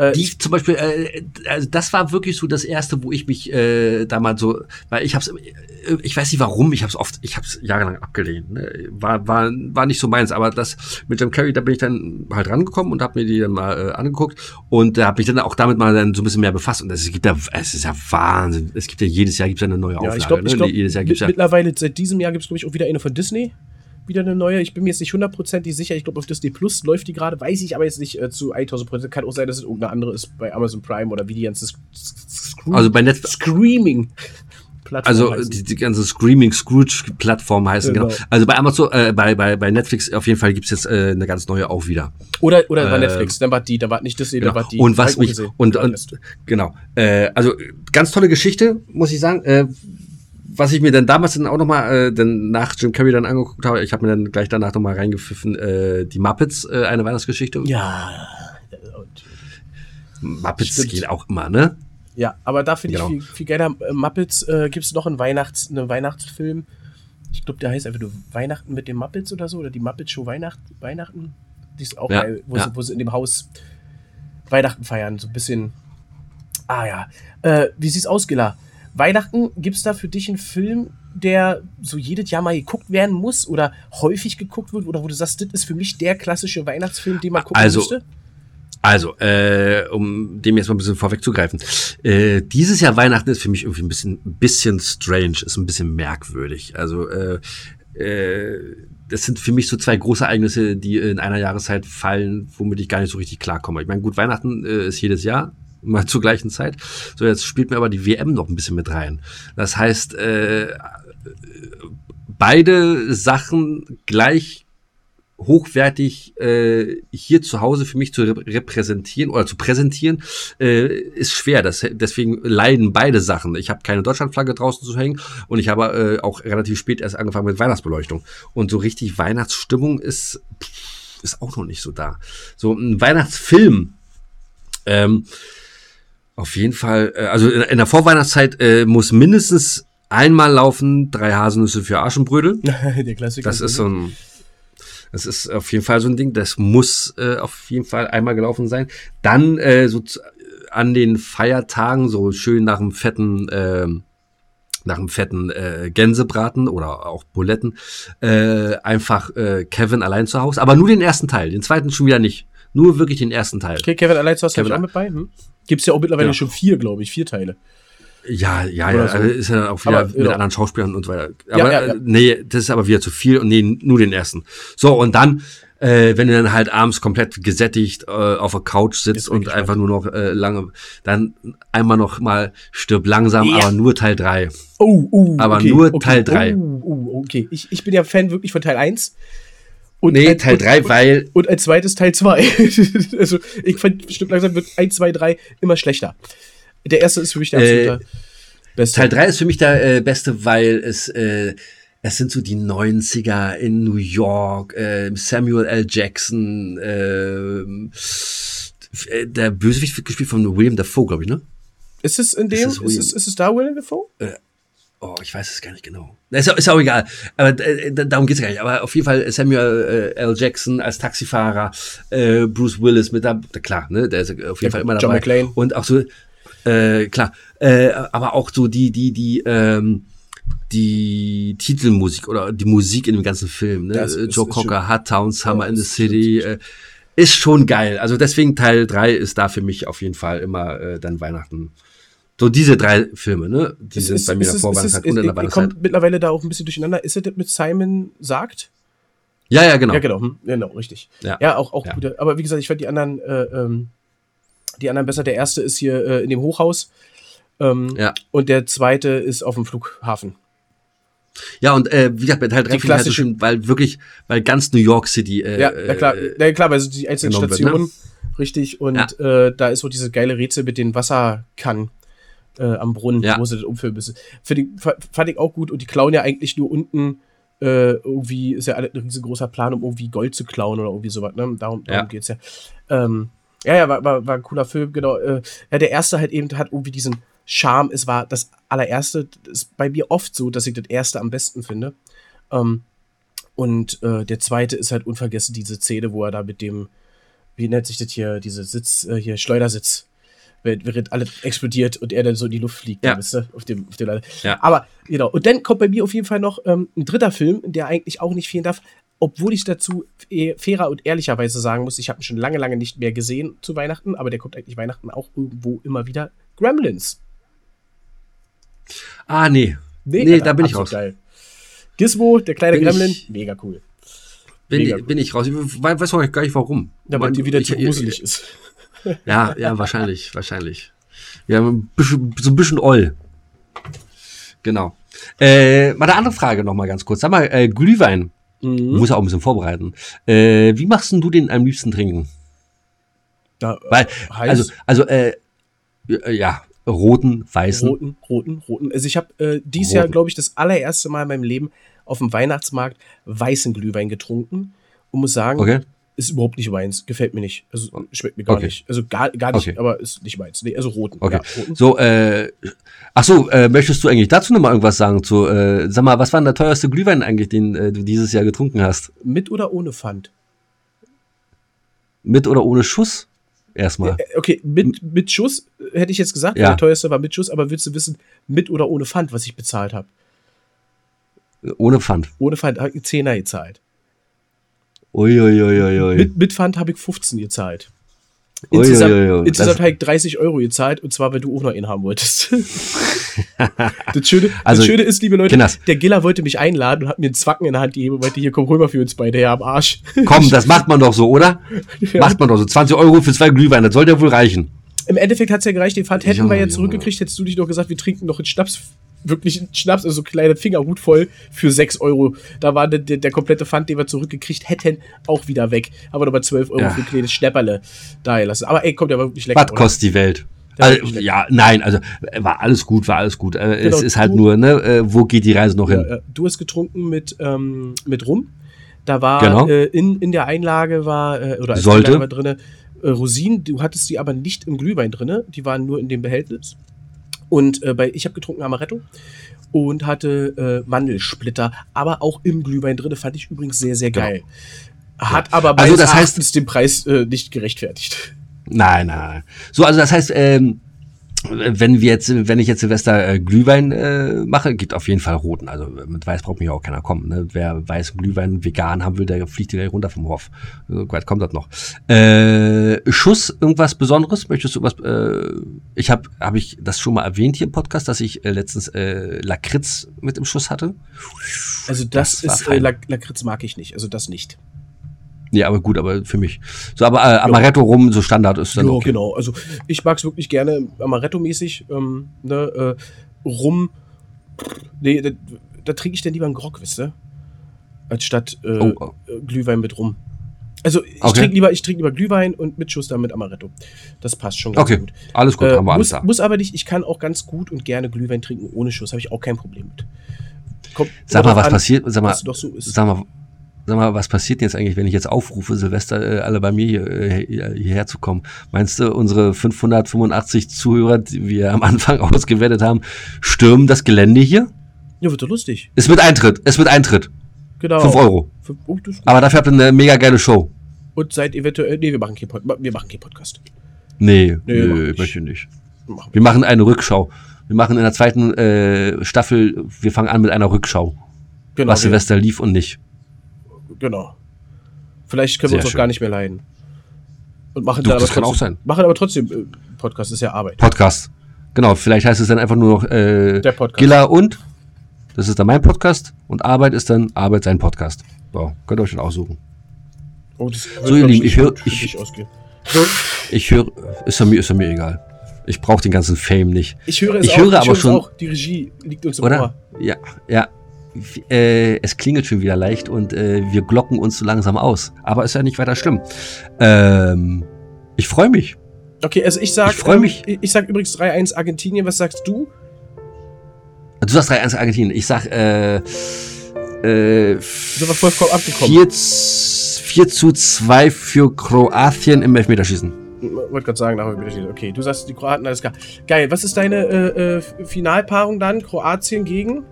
Äh, Die zum Beispiel, äh, also das war wirklich so das erste, wo ich mich äh, damals so, weil ich hab's, äh, ich weiß nicht warum, ich hab's oft, ich hab's jahrelang abgelehnt, ne? war, war, war nicht so meins, aber das mit Jim Carrey, da bin ich dann halt rangekommen und hab mir die dann mal äh, angeguckt und da habe ich dann auch damit mal dann so ein bisschen mehr befasst und es gibt ja, es ist ja Wahnsinn, es gibt ja jedes Jahr gibt's ja eine neue Auflage, ja, ich glaube, ne? glaub, jedes Jahr gibt's ja, mittlerweile seit diesem Jahr gibt es, glaube ich, auch wieder eine von Disney. Wieder eine neue. Ich bin mir jetzt nicht hundertprozentig sicher. Ich glaube, auf Disney Plus läuft die gerade. Weiß ich aber jetzt nicht äh, zu 1000 Prozent. Kann auch sein, dass es irgendeine andere ist bei Amazon Prime oder wie die ganze Sc- Sc- Scroo- also bei Netflix, Screaming. Plattform Also heißen. die, die ganze Screaming Scrooge Plattform heißen genau. Genau. Also bei Amazon, äh, bei, bei, bei Netflix auf jeden Fall gibt's jetzt äh, eine ganz neue auch wieder. oder oder bei äh, Netflix. Dann war die, dann war nicht Disney, Genau. dann war die. Und was mich und, und das- genau. Äh, also ganz tolle Geschichte, muss ich sagen. Was ich mir dann damals dann auch noch mal äh, dann nach Jim Carrey dann angeguckt habe, ich habe mir dann gleich danach noch mal reingepfiffen, äh, die Muppets, äh, eine Weihnachtsgeschichte. ja. Und, Muppets Stimmt. geht auch immer, ne? ja, aber da finde ich Genau. viel, viel geiler. Äh, Muppets äh, gibt es noch einen, Weihnachts-, einen Weihnachtsfilm. Ich glaube, der heißt einfach nur Weihnachten mit den Muppets oder so. Oder die Muppet Show Weihnacht, Weihnachten. Die ist auch Ja, geil, wo, ja. sie, wo sie in dem Haus Weihnachten feiern. So ein bisschen. Ah ja. Äh, wie sieht's aus, Gilla? Weihnachten, gibt es da für dich einen Film, der so jedes Jahr mal geguckt werden muss oder häufig geguckt wird oder wo du sagst, das ist für mich der klassische Weihnachtsfilm, den man gucken Also, müsste? Also, äh, um dem jetzt mal ein bisschen vorwegzugreifen. Äh, dieses Jahr Weihnachten ist für mich irgendwie ein bisschen, ein bisschen strange, ist ein bisschen merkwürdig. Also, äh, äh, das sind für mich so zwei große Ereignisse, die in einer Jahreszeit fallen, womit ich gar nicht so richtig klarkomme. Ich meine, gut, Weihnachten äh, ist jedes Jahr, mal zur gleichen Zeit. So, jetzt spielt mir aber die WM noch ein bisschen mit rein. Das heißt, äh, beide Sachen gleich hochwertig äh, hier zu Hause für mich zu repräsentieren oder zu präsentieren, äh, ist schwer. Das, deswegen leiden beide Sachen. Ich habe keine Deutschlandflagge draußen zu hängen und ich habe äh, auch relativ spät erst angefangen mit Weihnachtsbeleuchtung. Und so richtig Weihnachtsstimmung ist, ist auch noch nicht so da. So ein Weihnachtsfilm. Ähm, auf jeden Fall, äh, also in, in der Vorweihnachtszeit äh, muss mindestens einmal laufen, drei Haselnüsse für Aschenbrödel. Der Klassiker. Das ist so ein, das ist auf jeden Fall so ein Ding, das muss äh, auf jeden Fall einmal gelaufen sein. Dann äh, so zu, an den Feiertagen so schön nach dem fetten, äh, nach dem fetten äh, Gänsebraten oder auch Buletten äh, einfach äh, Kevin allein zu Hause, aber nur den ersten Teil, den zweiten schon wieder nicht. Nur wirklich den ersten Teil. Okay, Kevin allein zu Hause Kevin auch mit bei. Hm? Gibt es ja auch mittlerweile Ja. schon vier, glaube ich, vier Teile. Ja, ja, ja, so. also ist ja auch wieder Aber, mit genau. anderen Schauspielern und so weiter. Ja, Aber ja, ja. äh, nee, das ist aber wieder zu viel und nee, nur den ersten. So, und dann, äh, wenn du dann halt abends komplett gesättigt äh, auf der Couch sitzt und ich einfach nur noch äh, lange, dann einmal noch mal stirb langsam, Ja. aber nur Teil drei. Oh, oh, Aber okay, nur okay, Teil drei. Oh, oh, okay. Ich, ich bin ja Fan wirklich von Teil 1. Und Nee, ein- Teil und, drei, und, weil, und als zweites Teil 2. also, ich fand, Stück langsam wird 1, 2, 3 immer schlechter. Der erste ist für mich der Äh, absolute beste. Teil drei ist für mich der äh, beste, weil es, äh, es sind so die 90er in New York, äh, Samuel L. Jackson, ähm, äh, der Bösewicht wird gespielt von William Dafoe, glaube ich, ne? Ist es in dem, Ist ist es es, William? ist es da Willem Dafoe? Oh, ich weiß es gar nicht genau. Ist, auch- ist auch egal. Aber äh, da- darum geht's gar nicht. Aber auf jeden Fall Samuel äh, L. Jackson als Taxifahrer, äh, Bruce Willis mit da, klar, ne? Der ist auf jeden Ja, Fall immer John dabei. McClane. Und auch so, äh, klar, äh, aber auch so die, die, die, ähm, die Titelmusik oder die Musik in dem ganzen Film, ne? Das Joe ist Cocker, Hot Town, Summer in the City, äh, ist schon geil. Also deswegen Teil drei ist da für mich auf jeden Fall immer äh, dann Weihnachten. So diese drei Filme, ne? Die Ist- sind ist- bei mir der es- ist es- und in der Weihnachtszeit. komme mittlerweile da auch ein bisschen durcheinander. Ist es das mit Simon sagt? Ja, ja, genau. Ja, genau, hm, genau, richtig. Ja. Ja, auch, auch Ja. gute. Aber wie gesagt, ich fand die anderen, äh, ähm, die anderen besser. Der erste ist hier äh, in dem Hochhaus. Ähm, Ja. Und der zweite ist auf dem Flughafen. Ja, und äh, wie gesagt, Teil 3 Die finde halt so schön, weil wirklich, weil ganz New York City äh, ja, na klar, äh, na klar, weil so die einzelnen genommen wird, ne? Stationen, richtig, und äh, da ist so diese geile Rätsel mit den Wasserkannen äh, am Brunnen, Ja. wo sie das umfüllen müssen. Fa- fand ich auch gut und die klauen ja eigentlich nur unten äh, irgendwie, ist ja ein riesengroßer Plan, um irgendwie Gold zu klauen oder irgendwie sowas, ne? Darum, darum Ja. geht's ja. Ähm, ja, ja, war, war, war ein cooler Film, genau. Äh, ja, der erste halt eben hat irgendwie diesen Charme. Es war das allererste, das ist bei mir oft so, dass ich das erste am besten finde. Ähm, und äh, der zweite ist halt unvergessen diese Szene, wo er da mit dem, wie nennt sich das hier, diese Sitz, äh, hier, Schleudersitz, während alles explodiert und er dann so in die Luft fliegt, Ja. weißt du, auf dem, auf dem Leiter. Ja. Aber, genau. Und dann kommt bei mir auf jeden Fall noch ähm, ein dritter Film, der eigentlich auch nicht fehlen darf, obwohl ich dazu eh fairer und ehrlicherweise sagen muss, ich habe ihn schon lange, lange nicht mehr gesehen zu Weihnachten, aber der kommt eigentlich Weihnachten auch irgendwo immer wieder. Gremlins. Ah, nee. Nee, Alter, da bin ich raus. Geil. Gizmo, der kleine Bin Gremlin, ich- mega cool. Bin, Mega ich, bin ich raus. Ich we- weiß auch gar nicht warum. Ja, weil dir wieder ich- zu ich- gruselig ist. Ja, ja, wahrscheinlich, wahrscheinlich. Ja, bisschen, so ein bisschen oll. Genau. Äh, mal eine andere Frage noch mal ganz kurz. Sag mal, äh, Glühwein. Mhm. Muss auch ein bisschen vorbereiten. Äh, wie machst denn du den am liebsten trinken? Da, Weil, heiß, also, also, äh, ja, roten, weißen. roten, roten, roten. Also ich habe äh, dieses Roten. Jahr, glaube ich, das allererste Mal in meinem Leben auf dem Weihnachtsmarkt weißen Glühwein getrunken und muss sagen, Okay. Ist überhaupt nicht meins. Gefällt mir nicht. Also schmeckt mir gar Okay. nicht. Also gar, gar nicht, Okay. aber ist nicht meins. Nee, also roten. Okay. Ja, roten. So, äh, ach so, äh, möchtest du eigentlich dazu noch mal irgendwas sagen? Zu, äh, sag mal, was war denn der teuerste Glühwein eigentlich, den äh, du dieses Jahr getrunken hast? Mit oder ohne Pfand? Mit oder ohne Schuss? Erstmal. Äh, Okay, mit, mit Schuss äh, hätte ich jetzt gesagt. Ja. Der teuerste war mit Schuss, aber willst du wissen, mit oder ohne Pfand, was ich bezahlt habe? Ohne Pfand. Ohne Pfand habe ich einen Zehner gezahlt. Uiuiuiui. Mit, mit Pfand habe ich 15 gezahlt. Insgesamt, Uiuiui, insgesamt das- habe ich 30 Euro gezahlt und zwar, weil du auch noch einen haben wolltest. das, Schöne, Also, das Schöne ist, liebe Leute, Kinders. der Giller wollte mich einladen und hat mir einen Zwacken in der Hand gegeben und meinte, hier komm rüber für uns beide her am Arsch. Komm, das macht man doch so, oder? Ja. Macht man doch so. 20 Euro für zwei Glühwein, das sollte ja wohl reichen. Im Endeffekt hat's ja gereicht, den Pfand hätten Junge, wir ja zurückgekriegt, hättest du dich doch gesagt, wir trinken noch einen Schnaps, wirklich Schnaps, also so kleine Fingerhut voll für 6 Euro. Da war der, der, komplette Pfand, den wir zurückgekriegt hätten, auch wieder weg. Aber nochmal 12 Euro Ja. für ein kleines Schnäpperle da gelassen. Aber ey, kommt ja wirklich lecker. Was kostet die Welt? Ja, Also, ja, nein, also äh, war alles gut, war alles gut. Äh, Genau, es ist halt du- nur, ne, äh, wo geht die Reise noch hin? Ja, ja. Du hast getrunken mit, ähm, mit Rum. Da war Genau. äh, in, in der Einlage war, äh, oder als Sollte. Einlage war drinne äh, Rosinen, du hattest die aber nicht im Glühwein drinne, die waren nur in dem Behältnis. Und äh, bei, ich habe getrunken Amaretto und hatte äh, Mandelsplitter, aber auch im Glühwein drinne, fand ich übrigens sehr, sehr geil. Hat aber Also das heißt- Erachtens den Preis äh, nicht gerechtfertigt. Nein, nein, nein. So, also das heißt, ähm, wenn wir jetzt, wenn ich jetzt Silvester äh, Glühwein äh, mache, gibt auf jeden Fall roten. Also mit Weiß braucht ja auch keiner kommen. Ne? Wer weißen Glühwein vegan haben will, der fliegt gleich runter vom Hof. So weit kommt das noch. Äh, Schuss, irgendwas Besonderes? Möchtest du was? Äh, ich habe, habe ich das schon mal erwähnt hier im Podcast, dass ich äh, letztens äh, Lakritz mit im Schuss hatte. Also das, Das ist, äh, Lakritz mag ich nicht, also das nicht. Ja, aber gut, aber für mich. So, aber äh, Amaretto rum, so Standard ist dann Ja, okay. genau. Also ich mag es wirklich gerne Amaretto-mäßig. Ähm, ne, äh, rum. Nee, da, da trinke ich dann lieber einen Grog, wisst ihr? Als statt äh, Oh, äh, Glühwein mit rum. Also ich Okay. trinke lieber, ich trinke lieber Glühwein und mit Schuss dann mit Amaretto. Das passt schon ganz Okay, gut. alles gut, Äh, haben wir alles muss, da. muss aber nicht, ich kann auch ganz gut und gerne Glühwein trinken ohne Schuss, habe ich auch kein Problem mit. Kommt Sag mal, was an, passiert? Sag mal, was doch so ist. sag mal, sag mal, was passiert denn jetzt eigentlich, wenn ich jetzt aufrufe, Silvester äh, alle bei mir hier, äh, hier- hierher zu kommen? Meinst du, unsere 585 Zuhörer, die wir am Anfang ausgewertet haben, stürmen das Gelände hier? Ja, wird doch lustig. Ist mit Eintritt, ist mit Eintritt. Genau. 5 Euro. Fünf- oh. Aber dafür habt ihr eine mega geile Show. Und seid eventuell, nee, wir machen keinen Pod, keinen Podcast. Nee, Nee, nö, nicht. möchte ich nicht. Machen wir. Wir machen eine Rückschau. Wir machen in der zweiten äh, Staffel, wir fangen an mit einer Rückschau, Genau, was Silvester lief und nicht. Genau. Vielleicht können wir Sehr uns auch schön. gar nicht mehr leiden. Und machen Du, dann aber das kann trotzdem, auch sein. Machen aber trotzdem äh, Podcast, ist ja Arbeit. Podcast. Genau, vielleicht heißt es dann einfach nur noch äh, Der Podcast. Giller und. Das ist dann mein Podcast und Arbeit ist dann Arbeit sein Podcast. So, könnt ihr euch dann aussuchen. Oh, das So, ihr Lieben, ich hör- gut für ich- ausgehen. Ich höre, ist mir, ist mir egal. Ich brauche den ganzen Fame nicht. Ich höre es Ich auch, höre ich aber höre schon- auch. Die Regie liegt uns im Oder? Ohr. Ja, ja. Äh, es klingelt schon wieder leicht und äh, wir glocken uns so langsam aus. Aber ist ja nicht weiter schlimm. Ähm, ich freue mich. Okay, also ich sag, Ich freu mich. ich, ich sag übrigens 3-1 Argentinien. Was sagst du? Du sagst 3-1 Argentinien. Ich sag, äh, äh, Sind wir vollkommen abgekommen? 4, z- 4 zu 2 für Kroatien im Elfmeterschießen. Wollte gerade sagen, nachher wieder Okay, du sagst die Kroaten, alles klar. Geil, was ist deine äh, äh, Finalpaarung dann? Kroatien gegen?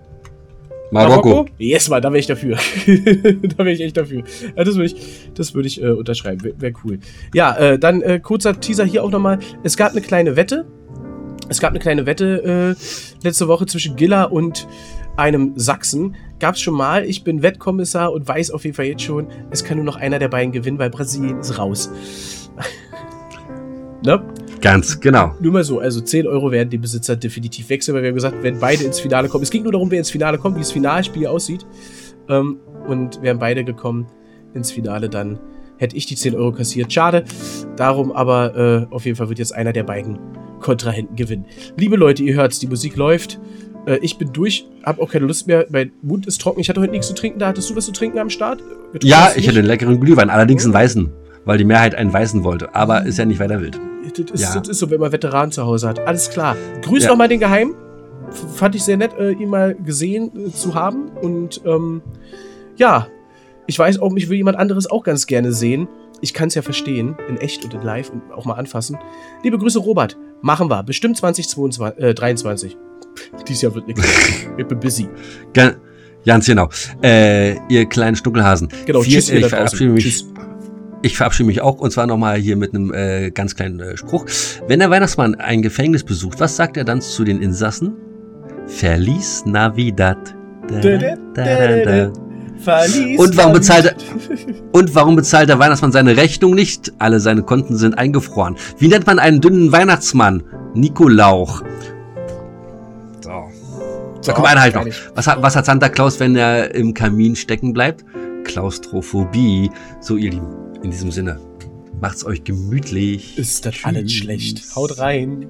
Marokko. Yes, Mann, da wäre ich dafür. da wäre ich echt dafür. Ja, das würde ich, das würde ich äh, unterschreiben. Wäre wär cool. Ja, äh, dann äh, kurzer Teaser hier auch nochmal. Es gab eine kleine Wette. Es gab eine kleine Wette äh, letzte Woche zwischen Gilla und einem Sachsen. Gab es schon mal. Ich bin Wettkommissar und weiß auf jeden Fall jetzt schon, es kann nur noch einer der beiden gewinnen, weil Brasilien ist raus. ne? Ganz genau. Nur mal so, also 10 Euro werden die Besitzer definitiv wechseln, weil wir haben gesagt, wenn beide ins Finale kommen. Es ging nur darum, wer ins Finale kommt, wie das Finalspiel aussieht. Ähm, und wären beide gekommen ins Finale, dann hätte ich die 10 Euro kassiert. Schade. Darum aber äh, auf jeden Fall wird jetzt einer der beiden Kontrahenten gewinnen. Liebe Leute, ihr hört's, die Musik läuft. Äh, ich bin durch, habe auch keine Lust mehr. Mein Mund ist trocken. Ich hatte heute nichts zu trinken. Da hattest du was zu trinken am Start? Getrunken Ja, ich hatte einen leckeren Glühwein, allerdings einen weißen, weil die Mehrheit einen weißen wollte. Aber ist ja nicht weiter wild. Das ist, Ja. das ist so, wenn man Veteran zu Hause hat. Alles klar. Grüß Ja. noch mal den Geheim. F- Fand ich sehr nett, äh, ihn mal gesehen äh, zu haben. Und ähm, ja, ich weiß auch, mich will jemand anderes auch ganz gerne sehen. Ich kann es ja verstehen, in echt und in live und auch mal anfassen. Liebe Grüße, Robert. Machen wir. Bestimmt 2022, äh, 23. Dies Jahr wird nichts. ich bin busy. Ga- Ganz genau. Äh, ihr kleinen Stuckelhasen. Genau, Vier- tschüss, ihr ich verabschiede mich. Tschüss. Ich verabschiede mich auch und zwar nochmal hier mit einem äh, ganz kleinen äh, Spruch. Wenn der Weihnachtsmann ein Gefängnis besucht, was sagt er dann zu den Insassen? Verlies Navidad. Da, da, da, da. Verlies Und warum bezahlt er, und warum bezahlt der Weihnachtsmann seine Rechnung nicht? Alle seine Konten sind eingefroren. Wie nennt man einen dünnen Weihnachtsmann? Nikolauch. So. So, komm, eine halt noch. Was hat, was hat Santa Claus, wenn er im Kamin stecken bleibt? Klaustrophobie. So, ihr Lieben, in diesem Sinne, macht's euch gemütlich. Ist das alles schlecht. Haut rein.